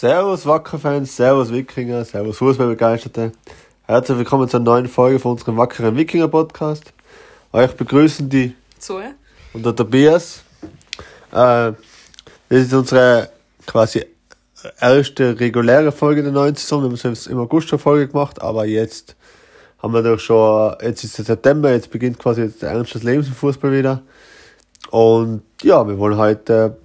Servus Wackerfans, Servus Wikinger, Servus Fußballbegeisterte. Herzlich willkommen zur neuen Folge von unserem Wackeren Wikinger Podcast. Euch begrüßen die Zoe und der Tobias. Äh, das ist unsere quasi erste reguläre Folge der neuen Saison. Wir haben es im August schon Folge gemacht, aber jetzt haben wir doch schon, jetzt ist es September, jetzt beginnt quasi jetzt der Ernst des Lebens im Fußball wieder. Und ja, wir wollen heute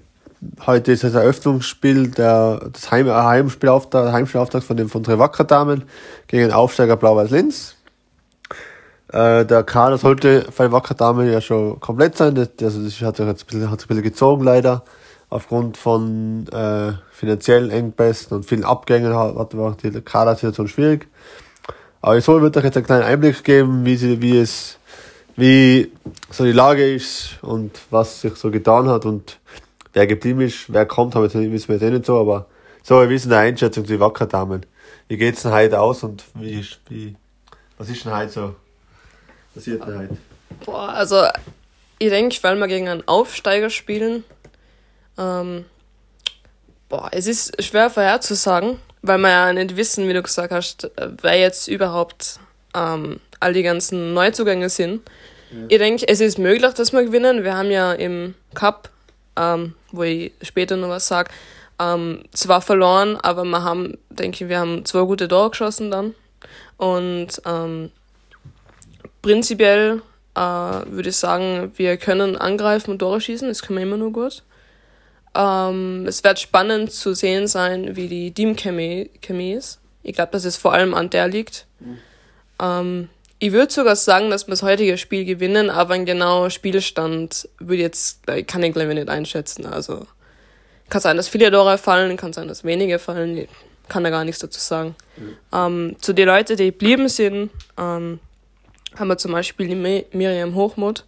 heute ist das Eröffnungsspiel, der, das Heim, Heimspielauftrag, Heimspielauftrag von, den, von Wacker-Damen gegen den Aufsteiger Blau-Weiß-Linz. Äh, der Kader sollte für die Wacker-Damen ja schon komplett sein. Das, also das hat sich jetzt ein bisschen, hat sich ein bisschen gezogen leider. Aufgrund von äh, finanziellen Engpässen und vielen Abgängen hat, hat die Kadersituation schwierig. Aber ich soll wird euch jetzt einen kleinen Einblick geben, wie, sie, wie es, wie so die Lage ist und was sich so getan hat und Wer geblieben ist, wer kommt, haben wir wissen wir jetzt eh nicht so, aber so, wir wissen eine Einschätzung zu den Wackerdamen. Wie geht's denn heute aus und wie, wie, was ist denn heute so passiert denn heute? Boah, also, ich denke, weil wir gegen einen Aufsteiger spielen, ähm, boah, es ist schwer vorherzusagen, weil wir ja nicht wissen, wie du gesagt hast, wer jetzt überhaupt ähm, all die ganzen Neuzugänge sind. Ja. Ich denke, es ist möglich, dass wir gewinnen. Wir haben ja im Cup ähm, wo ich später noch was sage. Ähm, zwar verloren, aber wir haben, denke ich, wir haben zwei gute Tore geschossen dann. Und ähm, prinzipiell äh, würde ich sagen, wir können angreifen und Tore schießen, das können wir immer nur gut. Ähm, es wird spannend zu sehen sein, wie die Team-Chemie ist. Ich glaube, dass es vor allem an der liegt. Mhm. Ähm, ich würde sogar sagen, dass wir das heutige Spiel gewinnen, aber ein genauer Spielstand würde jetzt, kann ich glaube ich nicht einschätzen. Also kann sein, dass viele Tore fallen, kann sein, dass wenige fallen. Ich kann da gar nichts dazu sagen. Mhm. Ähm, zu den Leuten, die geblieben sind, ähm, haben wir zum Beispiel die Miriam Hochmut.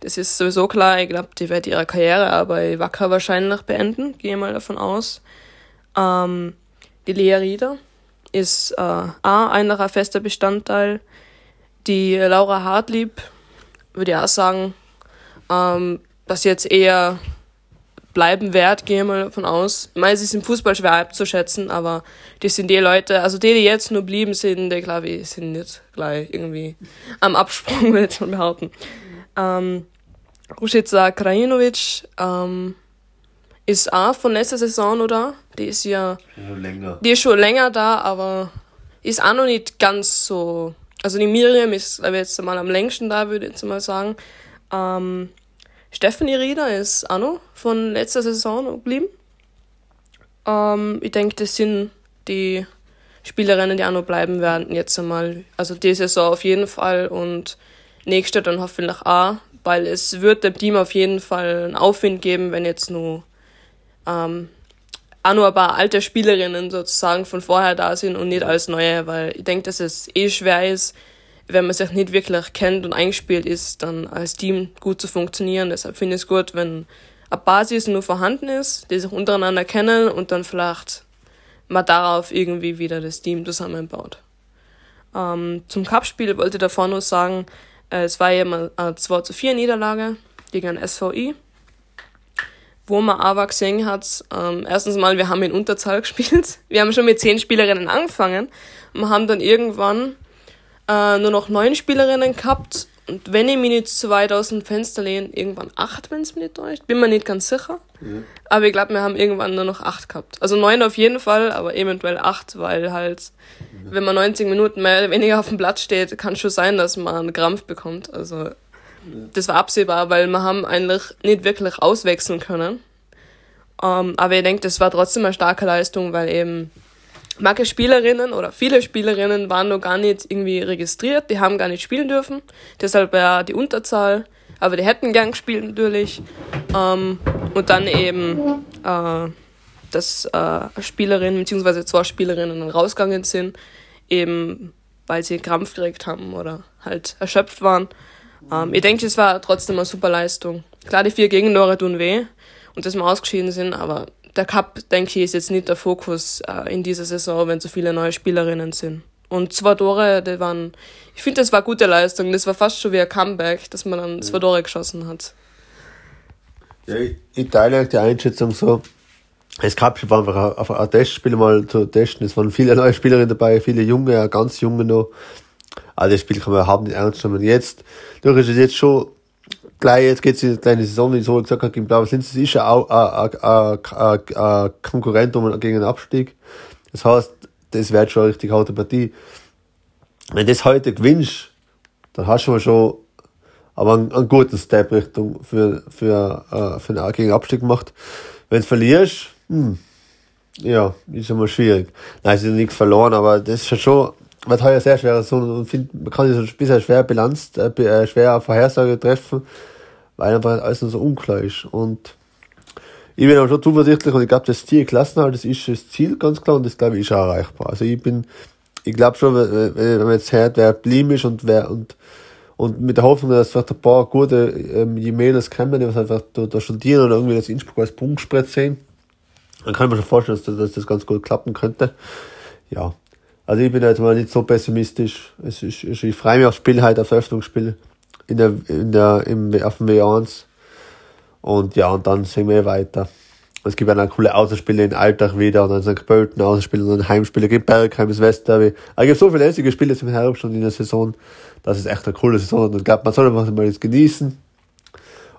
Das ist sowieso klar, ich glaube, die wird ihre Karriere bei Wacker wahrscheinlich beenden, gehe mal davon aus. Ähm, die Lea Rieder ist äh, auch ein fester Bestandteil die Laura Hartlieb, würde ich auch sagen, ähm, dass sie jetzt eher bleiben wird, gehe ich mal davon aus. Ich meine, sie ist im Fußball schwer abzuschätzen, aber die sind die Leute, also die, die jetzt nur blieben sind, die glaube ich, sind nicht gleich irgendwie am Absprung, würde ich mal behaupten. Ähm, Rušica Krajinovic ähm, ist auch von letzter Saison, oder? Die ist ja. Schon länger. Die ist schon länger da, aber ist auch noch nicht ganz so also die Miriam ist aber jetzt mal am längsten da, würde ich jetzt mal sagen. Ähm, Stephanie Rieder ist auch noch von letzter Saison geblieben. Ähm, ich denke, das sind die Spielerinnen, die auch noch bleiben werden jetzt einmal. Also die Saison auf jeden Fall und nächste dann hoffentlich auch, weil es wird dem Team auf jeden Fall einen Aufwind geben, wenn jetzt nur ähm, auch nur ein paar alte Spielerinnen sozusagen von vorher da sind und nicht als neue, weil ich denke, dass es eh schwer ist, wenn man sich nicht wirklich kennt und eingespielt ist, dann als Team gut zu funktionieren. Deshalb finde ich es gut, wenn eine Basis nur vorhanden ist, die sich untereinander kennen und dann vielleicht man darauf irgendwie wieder das Team zusammenbaut. Ähm, zum Cup-Spiel wollte ich davor nur sagen, äh, es war ja immer eine 2 zu 4 Niederlage gegen ein SVI wo man aber gesehen hat, ähm, erstens mal, wir haben in Unterzahl gespielt. Wir haben schon mit zehn Spielerinnen angefangen und haben dann irgendwann äh, nur noch neun Spielerinnen gehabt. Und wenn ich mich nicht zu weit aus dem Fenster lehne, irgendwann acht, wenn es mir nicht täuscht. Bin mir nicht ganz sicher. Ja. Aber ich glaube, wir haben irgendwann nur noch acht gehabt. Also neun auf jeden Fall, aber eventuell acht, weil halt, ja. wenn man 90 Minuten mehr oder weniger auf dem Platz steht, kann schon sein, dass man einen Krampf bekommt. Also das war absehbar, weil wir haben eigentlich nicht wirklich auswechseln können. Um, ähm, aber ich denke, das war trotzdem eine starke Leistung, weil eben manche Spielerinnen oder viele Spielerinnen waren noch gar nicht irgendwie registriert, die haben gar nicht spielen dürfen. Deshalb war die Unterzahl, aber die hätten gern gespielt natürlich. Um, ähm, und dann eben, äh, dass äh, Spielerinnen bzw. zwei Spielerinnen rausgegangen sind, eben weil sie Krampf gekriegt haben oder halt erschöpft waren. Ähm, ich denke, es war trotzdem eine super Leistung. Klar, die vier Gegentore tun weh und dass wir ausgeschieden sind, aber der Cup, denke ich, ist jetzt nicht der Fokus äh, in dieser Saison, wenn so viele neue Spielerinnen sind. Und zwei Tore, die waren, ich finde, das war gute Leistung. Das war fast schon wie ein Comeback, dass man dann zwei Tore geschossen hat. Ja, ich, ich teile die Einschätzung so. das Cup war einfach ein, ein Testspiel mal zu testen. Es waren viele neue Spielerinnen dabei, viele junge, ganz junge noch. Also das Spiel kann man überhaupt nicht ernst nehmen. Jetzt, durch ist es jetzt schon gleich, jetzt geht's in eine kleine Saison, wie ich so gesagt habe, gegen Blaues Linz. Das ist ja auch ein, Konkurrent um, gegen den Abstieg. Das heißt, das wird schon eine richtig harte Partie. Wenn du das heute gewinnst, dann hast du schon aber einen, einen guten Step Richtung für, für, äh, für den gegen Abstieg gemacht. Wenn du verlierst, hm, ja, ist immer schwierig. Nein, es ist nichts verloren, aber das ist schon, wird heuer sehr schwer. So, und find, man kann so ein bisschen schwer Bilanz, äh, äh schwer Vorhersage treffen, weil einfach alles so unklar ist. Und ich bin aber schon zuversichtlich und ich glaube, das Ziel Klassenhalt, das ist das Ziel ganz klar und das glaube ich ist auch erreichbar. Also ich bin, ich glaube schon, wenn, wenn man jetzt hört, wer blieb ist und wer, und, und mit der Hoffnung, dass vielleicht ein paar gute ähm, Jimenez kommen, die was einfach da, da studieren oder irgendwie das Innsbruck als Punktspritz sehen, dann kann man schon vorstellen, dass das, dass das ganz gut klappen könnte. Ja. Also ich bin jetzt mal nicht so pessimistisch. Es ist, ich freue mich aufs Spiel heute, aufs Öffnungsspiel in der, in der, im, auf dem W1. Und ja, und dann sehen wir weiter. Es gibt auch coole Außenspiele in Alltag wieder und dann St. Pölten Außenspiele und dann Heimspiele. Es gibt Bergheim, das Westderby. Also es gibt so viele lässige Spiele im Herbst und in der Saison. Das ist echt eine coole Saison und ich glaube, man soll einfach mal das genießen.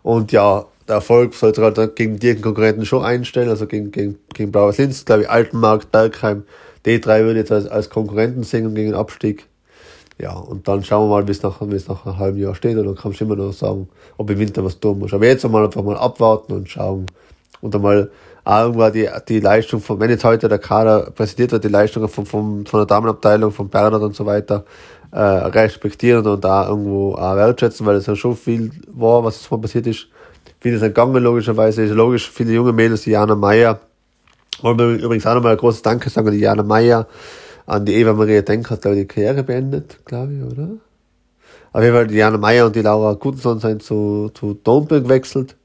Und ja, der Erfolg sollte halt gegen die Konkurrenten schon einstellen, also gegen, gegen, gegen Blaues Linz, glaube ich, Altenmarkt, Bergheim, die drei würde jetzt als, als Konkurrenten sehen gegen den Abstieg. Ja, und dann schauen wir mal, wie es nach, es nach einem halben Jahr steht, und dann kannst du immer noch sagen, ob im Winter was tun muss. Aber jetzt einmal einfach mal abwarten und schauen. Und einmal irgendwann die, die Leistung von, wenn jetzt heute der Kader präsentiert wird, die Leistung von, von, von der Damenabteilung, von Bernhard und so weiter, äh, respektieren und da irgendwo auch wertschätzen, weil es ja schon viel war, was jetzt passiert ist Viele sind gegangen, logischerweise. Ist logisch, viele junge Mädels, Jana Meyer. Wollen wir übrigens auch nochmal ein großes Danke sagen an die Jana Meyer, an die Eva Maria Denk hat, glaube ich, die Karriere beendet, glaube ich, oder? Auf jeden Fall, die Jana Meyer und die Laura Gutenson sind zu, zu Domberg gewechselt.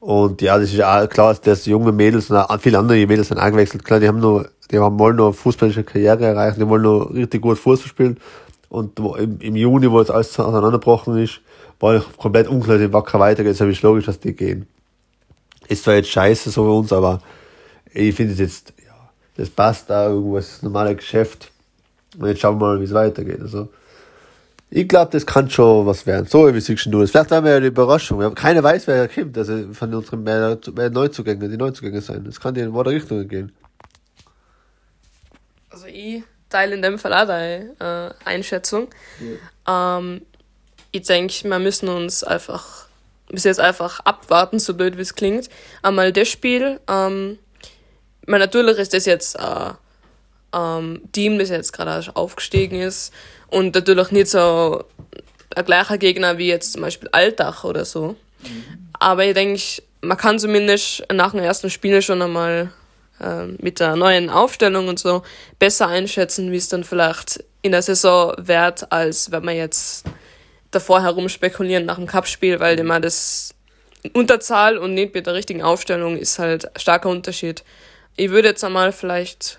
Und ja, das ist auch klar, dass junge Mädels und auch viele andere Mädels sind eingewechselt. Klar, die haben nur, die haben wollen nur fußballische Karriere erreichen, die wollen nur richtig gut Fußball spielen. Und im, im Juni, wo jetzt alles auseinanderbrochen ist, war ich komplett unklar, die Wacker weitergeht, ist ich logisch, dass die gehen. Ist zwar jetzt scheiße so für uns, aber ich finde es jetzt, ja, das passt da irgendwo, es ist ein normales Geschäft. Und jetzt schauen wir mal, wie es weitergeht. Also, ich glaube, das kann schon was werden. So, wie siehst du das? Vielleicht haben wir ja eine Überraschung. Keiner weiß, wer kommt. Also von unseren mehr, mehr Neuzugängen, die Neuzugänge sein. Das kann in beide Richtungen gehen. Also ich teile in dem Fall auch deine äh, Einschätzung. Ja. Ähm, ich denke, wir müssen uns einfach bis jetzt einfach abwarten, so blöd wie es klingt. Einmal das Spiel, ähm, weil natürlich ist das jetzt ein ähm, Team, das jetzt gerade aufgestiegen ist und natürlich nicht so ein gleicher Gegner wie jetzt zum Beispiel Alltag oder so. Mhm. Aber ich denke, man kann zumindest nach dem ersten Spiel schon einmal äh, mit der neuen Aufstellung und so besser einschätzen, wie es dann vielleicht in der Saison wird, als wenn man jetzt davor herum spekulieren nach dem Cup-Spiel, weil immer das Unterzahl und nicht mit der richtigen Aufstellung ist halt starker Unterschied. Ich würde jetzt einmal vielleicht,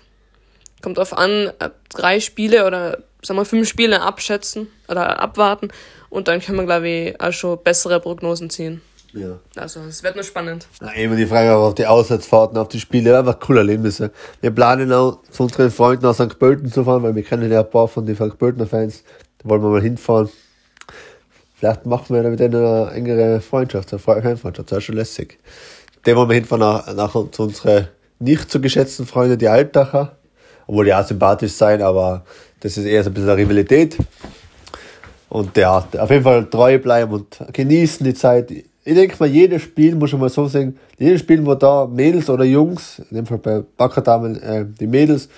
kommt drauf an, äh, drei Spiele oder sagen wir fünf Spiele abschätzen oder abwarten und dann können wir, glaube ich, auch schon bessere Prognosen ziehen. Ja. Also, es wird nur spannend. Na, immer die Frage auf die Auswärtsfahrten, auf die Spiele, einfach coole Erlebnisse. Wir planen auch zu unseren Freunden aus St. Pölten zu fahren, weil wir kennen ja ein paar von den St. Pöltener Fans. Da wollen wir mal hinfahren. Vielleicht machen wir da mit denen eine engere Freundschaft, eine Freundschaft, das wäre schon lässig. Den wollen wir hinfahren nach, nach zu unseren nicht so geschätzten Freunden, die Altacher. Obwohl die auch sympathisch sein, aber das ist eher so ein bisschen eine Rivalität. Und ja, auf jeden Fall treu bleiben und genießen die Zeit. Ich denke mal, jedes Spiel, muss ich mal so sagen, jedes Spiel, wo da Mädels oder Jungs, in dem Fall bei Backerdamen, äh, die Mädels,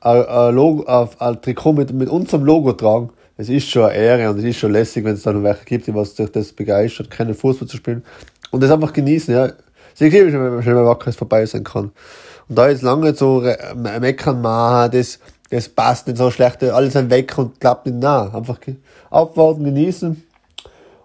ein, Trikot mit, mit unserem Logo tragen, es ist schon eine Ehre und es ist schon lässig, wenn es dann welche gibt, die was durch das begeistert, keinen Fußball zu spielen. Und das einfach genießen, ja. Sehr liebe wenn man schnell mal Wackeres vorbei sein kann. Und da ist lange so meckern, man, das, das passt nicht so schlecht, alles sind weg und klappt nicht nach. Einfach abwarten, genießen.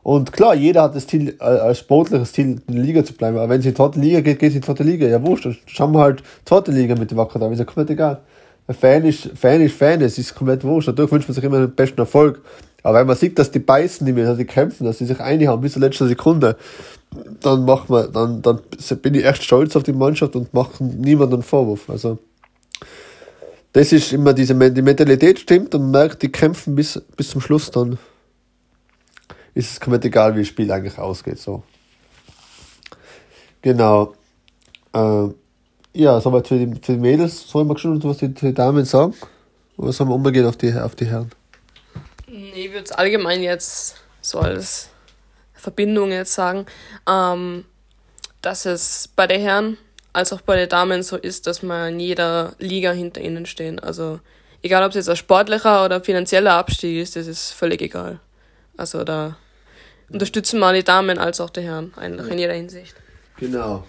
Und klar, jeder hat das Ziel, äh, als sportliches Ziel, in der Liga zu bleiben. Aber wenn es in die zweite Liga geht, geht es in die zweite Liga. Ja, wurscht, dann schauen wir halt zweite Liga mit dem Wacker da. Ist ja komplett egal. Fan ist, Fan ist Fan, es ist komplett wurscht. Natürlich wünscht man sich immer den besten Erfolg. Aber wenn man sieht, dass die beißen, die, die kämpfen, dass sie sich einhauen bis zur letzten Sekunde, dann macht man, dann, dann bin ich echt stolz auf die Mannschaft und mache niemandem Vorwurf. Also das ist immer diese die Mentalität stimmt und man merkt, die kämpfen bis, bis zum Schluss, dann ist es komplett egal, wie das Spiel eigentlich ausgeht. So. Genau. Äh, ja, soweit für die, für die Mädels. Soll man schon was die, die Damen sagen? Oder sollen wir umgehen auf die, auf die Herren? Nee, ich würde es allgemein jetzt so als Verbindung jetzt sagen, ähm, dass es bei den Herren als auch bei den Damen so ist, dass man in jeder Liga hinter ihnen stehen. Also egal, ob es jetzt ein sportlicher oder finanzieller Abstieg ist, das ist völlig egal. Also da unterstützen wir die Damen als auch die Herren, eigentlich in jeder Hinsicht. Genau.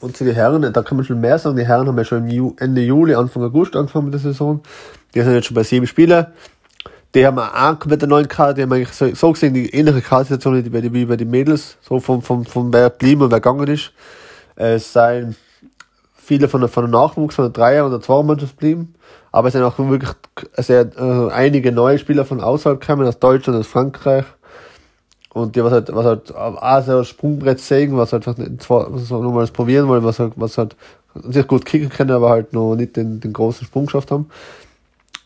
Und zu den Herren, da kann man schon mehr sagen. Die Herren haben ja schon Ende Juli, Anfang August angefangen mit der Saison. Die sind jetzt schon bei sieben Spielen. Die haben auch komplett eine neuen Karte, die haben eigentlich so, so gesehen die ähnliche Kartsituation wie, wie bei den Mädels, so vom, vom, vom wer blieben und wer gegangen ist. Es seien viele von der, von der Nachwuchs, von der Dreier- und der Zweier-Mannschaft blieben. Aber es sind auch wirklich sehr, äh, einige neue Spieler von außerhalb gekommen, aus Deutschland, aus Frankreich. Und die, was halt, was halt auch so Sprungbrett sägen, was halt was nochmals probieren wollen, was halt, was halt sich gut kicken können, aber halt noch nicht den, den großen Sprung geschafft haben.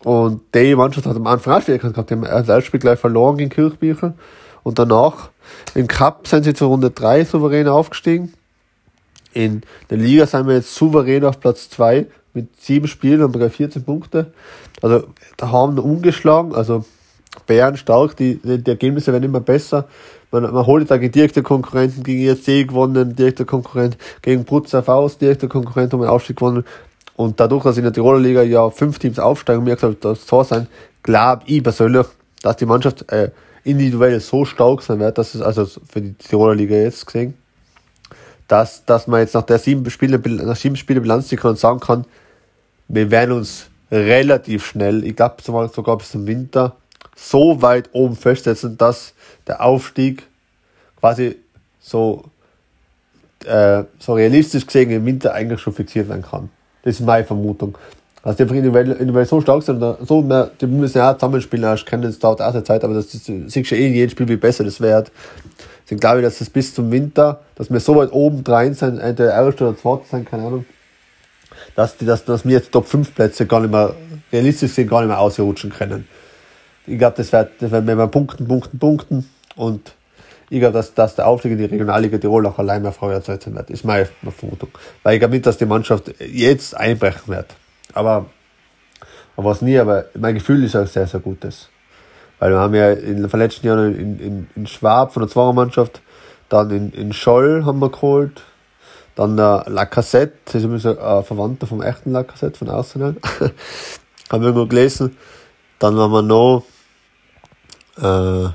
Und die Mannschaft hat am Anfang auch Schwierigkeiten gehabt. Die haben das erste Spiel gleich verloren gegen Kirchbücher. Und danach im Cup sind sie zur Runde 3 souverän aufgestiegen. In der Liga sind wir jetzt souverän auf Platz 2 mit sieben Spielen und sogar 14 Punkte. Also da haben wir ungeschlagen. Also Bären stark, die, die Ergebnisse werden immer besser. Man, man holt da direkte Konkurrenten gegen ESC gewonnen, direkter Konkurrent gegen Brutzer Faust, direkter Konkurrent um den Aufstieg gewonnen. Und dadurch, dass in der Tiroler Liga ja fünf Teams aufsteigen, mir gesagt, das Tor sein, glaube ich persönlich, dass die Mannschaft äh, individuell so stark sein wird, dass es also für die Tiroler Liga jetzt gesehen, dass, dass man jetzt nach der sieben Spiele, nach sieben Spiele Bilanz ziehen kann und sagen kann, wir werden uns relativ schnell, ich glaube sogar bis zum Winter, so weit oben festsetzen, dass der Aufstieg quasi so, äh, so realistisch gesehen im Winter eigentlich schon fixiert werden kann. Das ist meine Vermutung. Also die einfach individuell, so stark sind, so mehr, die müssen ja auch zusammenspielen, erst kennen, das dauert auch eine Zeit, aber das, das siehst du eh in jedem Spiel, wie besser das wird. Deswegen glaube ich, dass das bis zum Winter, dass wir so weit oben drein sind, entweder erste oder zweite sein, keine Ahnung, dass, die, dass, dass wir jetzt Top 5 Plätze gar nicht mehr, realistisch sind, gar nicht mehr ausrutschen können ich glaube, das wird, das wird wenn wir punkten, punkten, punkten und ich glaube, dass, dass der Aufstieg in die Regionalliga Tirol auch allein mehr erzeugt sein wird. Ist meine Vermutung. Weil ich glaube nicht, dass die Mannschaft jetzt einbrechen wird. Aber, aber was nie, aber mein Gefühl ist auch sehr, sehr gutes. Weil wir haben ja in den letzten Jahren in, in, in Schwab von der Zweiermannschaft, dann in, in Scholl haben wir geholt, dann der Lacassette, das ist übrigens ein Verwandter vom echten Lacassette von Arsenal. haben wir irgendwo gelesen. Dann waren wir noch äh,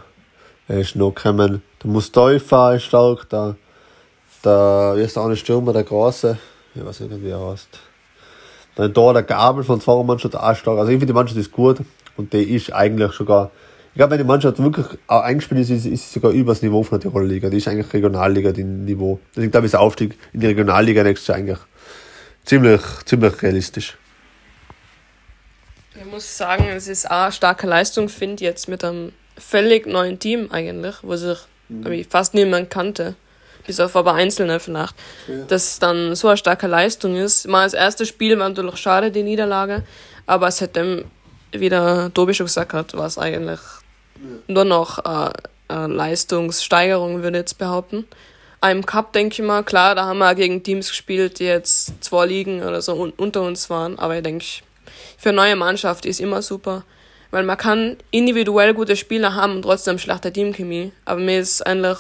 er ist noch gekommen. Der Mustafa ist stark, der, der, wie ist der eine Stürmer, der Große, ich weiß nicht, wie er heißt. Dann da der Gabel von zwei Mannschaft auch stark. Also ich finde die Mannschaft ist gut und die ist eigentlich sogar, ich glaube, wenn die Mannschaft wirklich auch eingespielt ist, ist, ist sie sogar übers Niveau von der Tiroler Liga. Die ist eigentlich Regionalliga, die Niveau. Deswegen glaube ich, ist der Aufstieg in die Regionalliga nächstes Jahr eigentlich ziemlich, ziemlich realistisch. Ich muss sagen, es ist auch eine starke Leistung, finde ich jetzt mit einem völlig neuen Team eigentlich, wo sich mhm. fast niemand kannte. Bis auf aber Einzelne vielleicht. Ja. Dass dann so eine starke Leistung ist. Mal das erste Spiel war natürlich schade, die Niederlage. Aber seitdem, wie der Tobi schon gesagt hat, war es eigentlich ja. nur noch eine, eine Leistungssteigerung, würde ich jetzt behaupten. Im Cup denke ich mal, klar, da haben wir gegen Teams gespielt, die jetzt zwei Ligen oder so un unter uns waren. Aber ich denke, für eine neue Mannschaft ist immer super. Weil man kann individuell gute Spieler haben und trotzdem schlechte Teamchemie. Aber mir ist eigentlich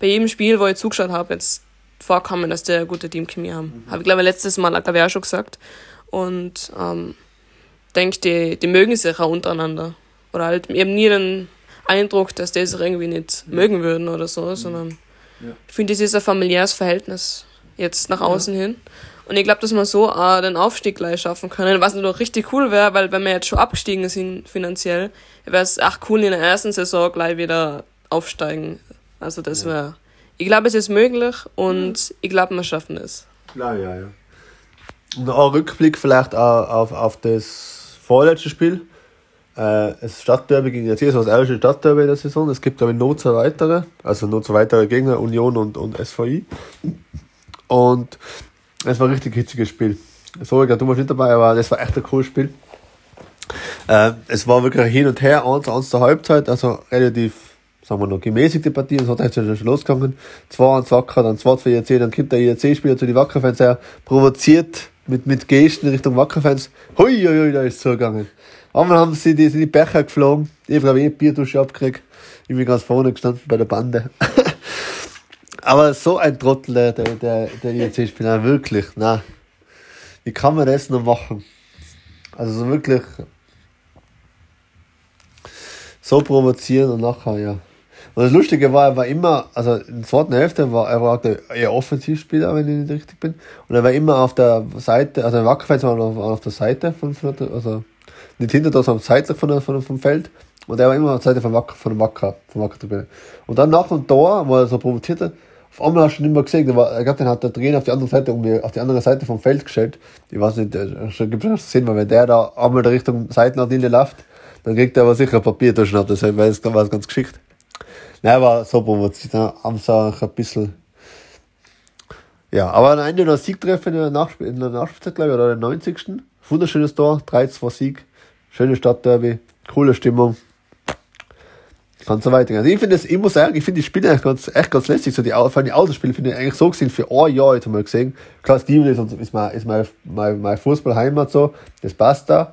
bei jedem Spiel, wo ich zugeschaut habe, jetzt vorkommen, dass die eine gute Teamchemie haben. Mhm. Habe ich glaube letztes Mal glaube ich auch schon gesagt. Und ähm, denke, die, die mögen sich auch untereinander. Oder halt eben nie den Eindruck, dass die sich irgendwie nicht ja. mögen würden oder so, sondern ja. ich finde, das ist ein familiäres Verhältnis jetzt nach außen ja. hin. Und ich glaube, dass wir so auch den Aufstieg gleich schaffen können, was natürlich richtig cool wäre, weil wenn wir jetzt schon abgestiegen sind finanziell, wäre es auch cool in der ersten Saison gleich wieder aufsteigen. Also das wäre, ich glaube, es ist möglich und ich glaube, wir schaffen es. Klar, ja, ja. Und ein Rückblick vielleicht auch auf, auf das vorletzte Spiel. Äh, das Stadtderby gegen jetzt das erste Stadtderby der Saison. Es gibt, glaube ich, noch zwei weitere, also noch zwei weitere Gegner, Union und, und SVI. Und es war ein richtig hitziges Spiel. So, ich glaube, du warst nicht dabei, aber das war echt ein cooles Spiel. Äh, es war wirklich hin und her, eins, eins zur Halbzeit, also relativ, sagen wir noch, gemäßigte Partie. Es hat jetzt schon losgegangen. 2 1 Wacker, dann 2 für IRC, dann kommt der IRC-Spieler zu den Wackerfans her, provoziert mit, mit Gesten Richtung Wackerfans. Hui, hui, hui, da ist es zugegangen. Einmal haben sie die, sind die Becher geflogen. Ich habe, eh Bierdusche abgekriegt. Ich bin ganz vorne gestanden bei der Bande. Aber so ein Trottel, der, der, der IRC-Spieler, wirklich, na. Wie kann man das noch machen? Also so wirklich so provozieren und nachher, ja. Und das Lustige war, er war immer, also in der zweiten Hälfte war er war der eher Offensivspieler, wenn ich nicht richtig bin. Und er war immer auf der Seite, also im Wackerfeld war auf, auf der Seite von, von also nicht hinter da, sondern seitlich von, von, vom Feld. Und er war immer auf der Seite von Wacker, von Wacker, von Wacker Und dann nach dem Tor, wo er so provoziert hat, auf einmal hast du ihn nicht mehr gesehen. Der war, den hat der Trainer auf die andere Seite, auf die andere Seite vom Feld gestellt. Ich weiß nicht, schon gibt es Sinn, weil wenn der da einmal der Richtung Seitenlinie läuft, dann kriegt er aber sicher Papier ab, das war es ganz geschickt. Nein, aber so provoziert, haben sie auch ein bisschen, ja, aber am Ende noch Siegtreffer in der, Nachspiel in der Nachspielzeit, glaube ich, oder der 90. Wunderschönes Tor, 3-2 Sieg, schöne Stadtderby, coole Stimmung. Kann so weitergehen. Also ich finde es, ich muss sagen, ich finde die Spiele echt ganz, echt ganz lässig. So die, vor allem die Autospiele finde ich eigentlich so gesehen für ein Jahr jetzt mal gesehen. Klar, Steven ist, ist, mein, ist mein, mein, mein Fußballheimat so, das passt da.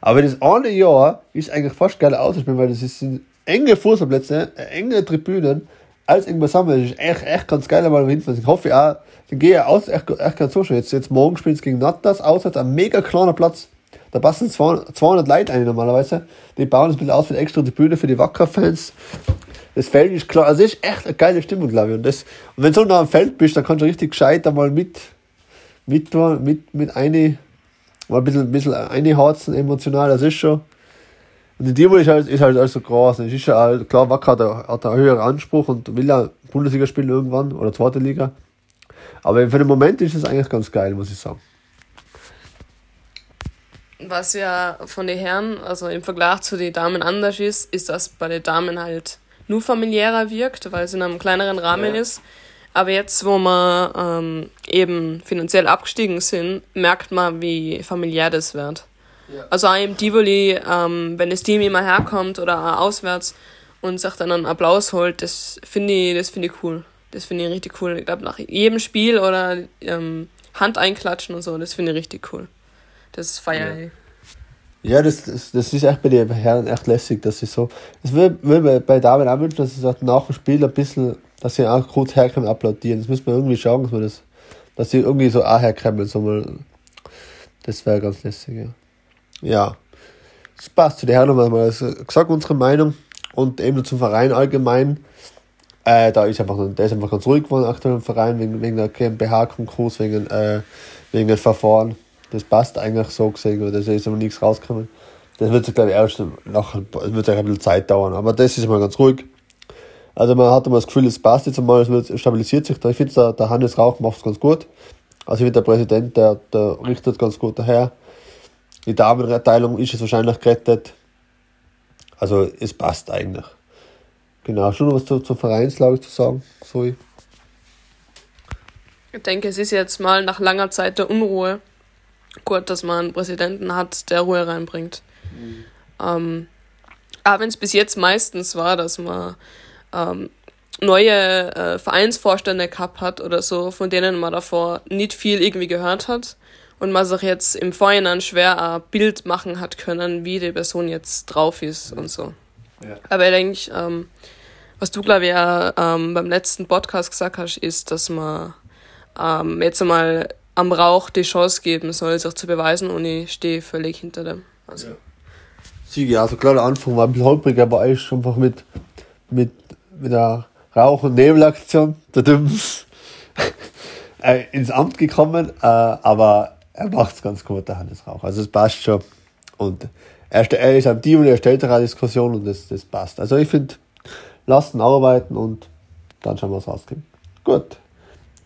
Aber das eine Jahr ist eigentlich fast geil auszuspielen, weil das ist enge Fußballplätze, enge Tribünen, alles irgendwas zusammen. Das ist echt, echt ganz geil, mal hinfahren. Ich hoffe auch, dann gehe ich aus, echt, echt ganz zuschauen. Jetzt, jetzt morgen spielt es gegen Nattas, auswärts, ein mega kleiner Platz. Da passen 200, 200 Leute ein normalerweise. Die bauen das ein bisschen aus für extra Tribüne für die Wacker-Fans. Das Feld ist klar, also das ist echt eine geile Stimmung, glaube ich. Und, das, und wenn du so nah am Feld bist, dann kannst du richtig gescheit einmal mit, mit, mit, mit eine, mal ein bisschen, bisschen einharzen emotional, das ist schon. Und die Tirol ist halt, ist halt also groß. Es ist ja klar, Wacker hat, einen, hat einen höheren Anspruch und will ja Bundesliga spielen irgendwann oder zweite Liga. Aber für den Moment ist es eigentlich ganz geil, muss ich sagen. Was ja von den Herren, also im Vergleich zu den Damen anders ist, ist, dass bei den Damen halt nur familiärer wirkt, weil es in einem kleineren Rahmen ja. ist. Aber jetzt, wo wir ähm, eben finanziell abgestiegen sind, merkt man, wie familiär das wird. Ja. Also auch im Tivoli, ähm, wenn das Team immer herkommt oder auch auswärts und sich dann einen Applaus holt, das finde ich, das finde ich cool. Das finde ich richtig cool. Ich glaube, nach jedem Spiel oder ähm, Hand einklatschen und so, das finde ich richtig cool. Das feiere ich. Ja, das, das, das ist echt bei den Herren echt lässig, dass sie so. Es will, will bei, bei David auch wünschen, dass sie sagt, nach dem Spiel ein bisschen, dass sie auch kurz herkommen applaudieren. Das müssen wir irgendwie schauen, dass wir das, dass sie irgendwie so auch herkommen, so mal. Das wäre ganz lässig, ja. Ja. Das passt zu den Herren haben wir mal gesagt, unsere Meinung. Und eben zum Verein allgemein. Äh, da ist einfach, der ist einfach ganz ruhig geworden aktuell im Verein, wegen, wegen der GmbH-Konkurs, wegen, äh, wegen dem Verfahren das passt eigentlich so gesehen, da ist aber nichts rausgekommen. Das wird sich, glaube ich, erst nach, es wird ein bisschen Zeit dauern, aber das ist mal ganz ruhig. Also man hat immer das Gefühl, es passt jetzt einmal, es stabilisiert sich. Ich finde, der, der Hannes Rauch macht es ganz gut. Also ich finde, der Präsident, der, der richtet ganz gut daher. Die Damenteilung ist es wahrscheinlich gerettet. Also es passt eigentlich. Genau, schon noch was zur, zur Vereinslage zu sagen, Zoe? Ich denke, es ist jetzt mal nach langer Zeit der Unruhe gut, dass man einen Präsidenten hat, der Ruhe reinbringt. Mhm. Ähm, aber wenn es bis jetzt meistens war, dass man ähm, neue äh, Vereinsvorstände gehabt hat oder so, von denen man davor nicht viel irgendwie gehört hat und man sich jetzt im Vorhinein schwer ein Bild machen hat können, wie die Person jetzt drauf ist und so. Ja. Aber ich denke, ähm, was du, glaube ich, ja ähm, beim letzten Podcast gesagt hast, ist, dass man ähm, jetzt einmal am Rauch die Chance geben soll, sich zu beweisen und ich stehe völlig hinter dem. Also. Ja. Siege, also klar, der Anfang war ein bisschen holprig, aber er ist einfach mit, mit, mit der Rauch- und Nebelaktion, der Düms, äh, ins Amt gekommen, äh, aber er macht es ganz gut, der Hannes Rauch. Also es passt schon. Und er, er ist am Team und er stellt eine Diskussion und das, das passt. Also ich finde, lassen arbeiten und dann schauen wir, was rauskommt. Gut.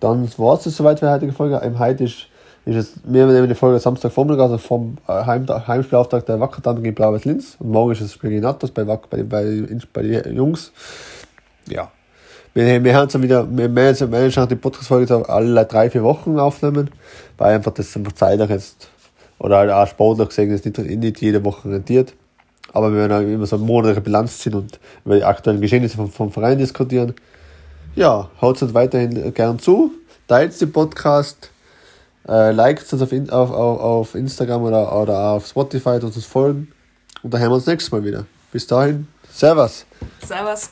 Dann war es soweit für die heutige Folge. Im heute ist ist es, wir nehmen die Folge Samstag Vormittag, also vom äh, Heim, Heimspielauftrag der Wacker dann gegen Blaues Linz. Und morgen ist es Spiel gegen Atlas bei, Wacker, bei, bei, bei den Jungs. Ja. Wir, wir haben jetzt wieder, wir wir werden die Podcast-Folge alle drei, vier Wochen aufnehmen, weil einfach das einfach zeitlich jetzt, oder halt auch sportlich gesehen, ist nicht, nicht jede Woche rentiert. Aber wir werden immer so eine monatliche Bilanz ziehen und über die aktuellen Geschehnisse vom, vom Verein diskutieren. Ja, haut uns weiterhin gern zu, teilt den Podcast, äh, liked uns auf, auf, auf, Instagram oder, oder auf Spotify und uns folgen. Und dann hören wir uns nächstes Mal wieder. Bis dahin, Servus. Servus.